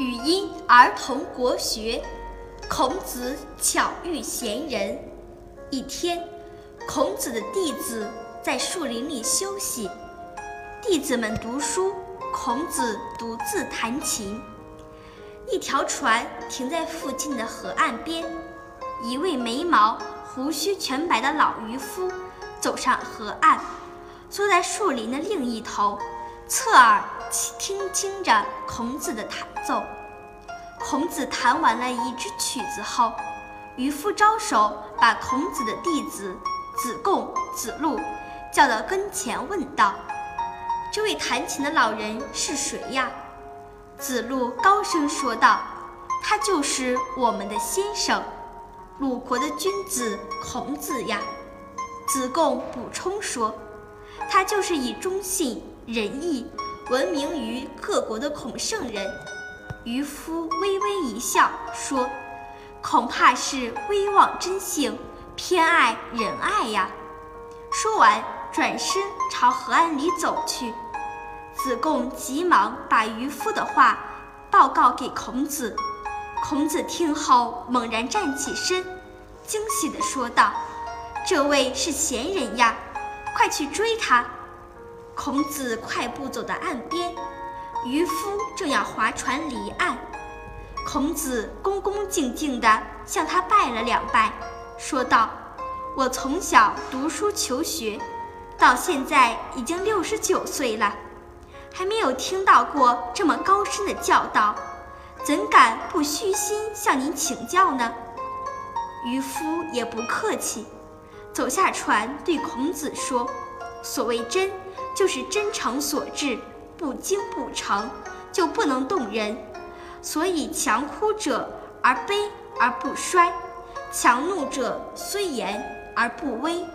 语音儿童国学，孔子巧遇贤人。一天，孔子的弟子在树林里休息，弟子们读书，孔子独自弹琴。一条船停在附近的河岸边，一位眉毛、胡须全白的老渔夫走上河岸，坐在树林的另一头。侧耳听听着孔子的弹奏。孔子弹完了一支曲子后，渔夫招手把孔子的弟子子贡、子路叫到跟前，问道：“这位弹琴的老人是谁呀？”子路高声说道：“他就是我们的先生，鲁国的君子孔子呀。”子贡补充说：“他就是以忠信。”仁义闻名于各国的孔圣人，渔夫微微一笑，说：“恐怕是威望真性，偏爱仁爱呀。”说完，转身朝河岸里走去。子贡急忙把渔夫的话报告给孔子。孔子听后猛然站起身，惊喜地说道：“这位是贤人呀，快去追他！”孔子快步走到岸边，渔夫正要划船离岸。孔子恭恭敬敬地向他拜了两拜，说道：“我从小读书求学，到现在已经六十九岁了，还没有听到过这么高深的教导，怎敢不虚心向您请教呢？”渔夫也不客气，走下船对孔子说：“所谓真。”就是真诚所致，不精不诚，就不能动人。所以强哭者而悲而不衰，强怒者虽严而不威。